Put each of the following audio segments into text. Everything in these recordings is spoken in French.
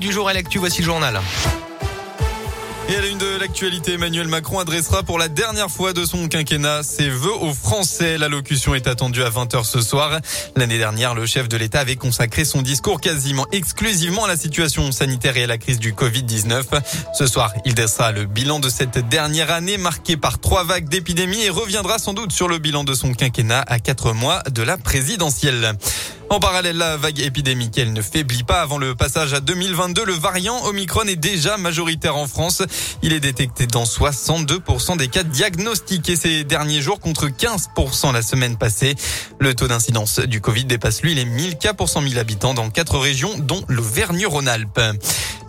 Du jour à l'actu, voici le journal. Et à la une de l'actualité, Emmanuel Macron adressera pour la dernière fois de son quinquennat ses vœux aux Français. L'allocution est attendue à 20h ce soir. L'année dernière, le chef de l'État avait consacré son discours quasiment exclusivement à la situation sanitaire et à la crise du Covid-19. Ce soir, il dressera le bilan de cette dernière année marquée par trois vagues d'épidémie et reviendra sans doute sur le bilan de son quinquennat à quatre mois de la présidentielle. En parallèle, la vague épidémique, elle ne faiblit pas. Avant le passage à 2022, le variant Omicron est déjà majoritaire en France. Il est détecté dans 62% des cas diagnostiqués ces derniers jours contre 15% la semaine passée. Le taux d'incidence du Covid dépasse lui les 1000 cas pour 100 000 habitants dans quatre régions, dont l'Auvergne-Rhône-Alpes.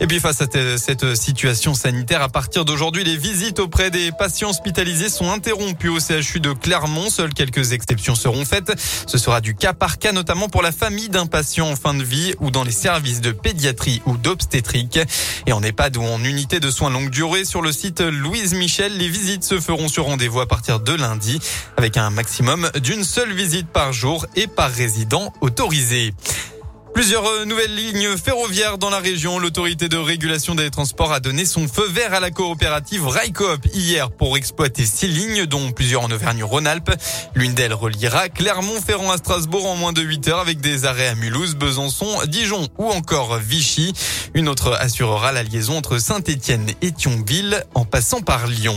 Et puis face à cette situation sanitaire, à partir d'aujourd'hui, les visites auprès des patients hospitalisés sont interrompues au CHU de Clermont. Seules quelques exceptions seront faites. Ce sera du cas par cas, notamment pour la famille d'un patient en fin de vie ou dans les services de pédiatrie ou d'obstétrique. Et en EHPAD ou en unité de soins longue durée sur le site Louise Michel, les visites se feront sur rendez-vous à partir de lundi avec un maximum d'une seule visite par jour et par résident autorisé. Plusieurs euh, nouvelles lignes ferroviaires dans la région. L'autorité de régulation des transports a donné son feu vert à la coopérative Railcoop hier pour exploiter six lignes, dont plusieurs en Auvergne-Rhône-Alpes. L'une d'elles reliera Clermont-Ferrand à Strasbourg en moins de 8 heures avec des arrêts à Mulhouse, Besançon, Dijon ou encore Vichy. Une autre assurera la liaison entre Saint-Étienne et Thionville en passant par Lyon.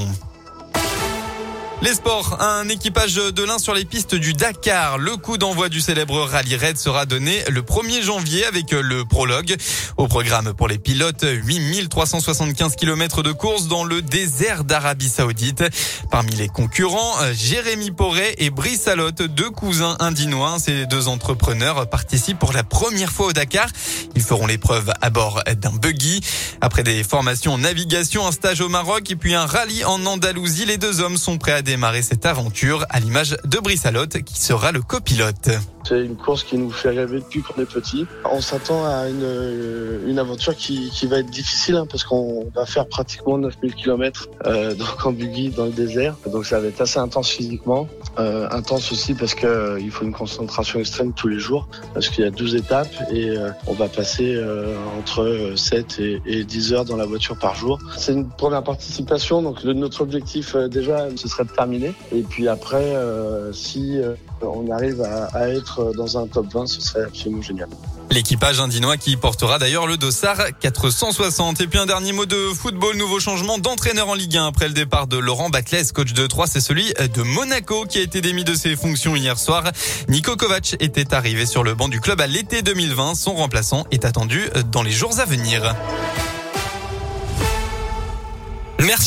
Les sports, un équipage de l'un sur les pistes du Dakar. Le coup d'envoi du célèbre rallye raid sera donné le 1er janvier avec le prologue. Au programme pour les pilotes, 8375 km de course dans le désert d'Arabie Saoudite. Parmi les concurrents, Jérémy Porret et Brice Alotte, deux cousins indinois. Ces deux entrepreneurs participent pour la première fois au Dakar. Ils feront l'épreuve à bord d'un buggy. Après des formations en navigation, un stage au Maroc et puis un rallye en Andalousie, les deux hommes sont prêts à démarrer cette aventure à l'image de Brissalotte qui sera le copilote. C'est une course qui nous fait rêver depuis qu'on est petit. On s'attend à une, euh, une aventure qui, qui, va être difficile hein, parce qu'on va faire pratiquement 9000 km euh, donc en buggy dans le désert. Donc ça va être assez intense physiquement. Euh, intense aussi parce que euh, faut une concentration extrême tous les jours parce qu'il y a 12 étapes et euh, on va passer entre 7 et, et, 10 heures dans la voiture par jour. C'est une première participation donc notre objectif déjà ce serait de terminer et puis après si on arrive à être euh, dans un top 20, ce serait absolument génial. L'équipage indinois qui portera d'ailleurs le dossard 460. Et puis un dernier mot de football, nouveau changement d'entraîneur en Ligue 1 après le départ de Laurent Batles, coach de 3, c'est celui de Monaco qui a été démis de ses fonctions hier soir. Nico Kovac était arrivé sur le banc du club à l'été 2020. Son remplaçant est attendu dans les jours à venir. Merci.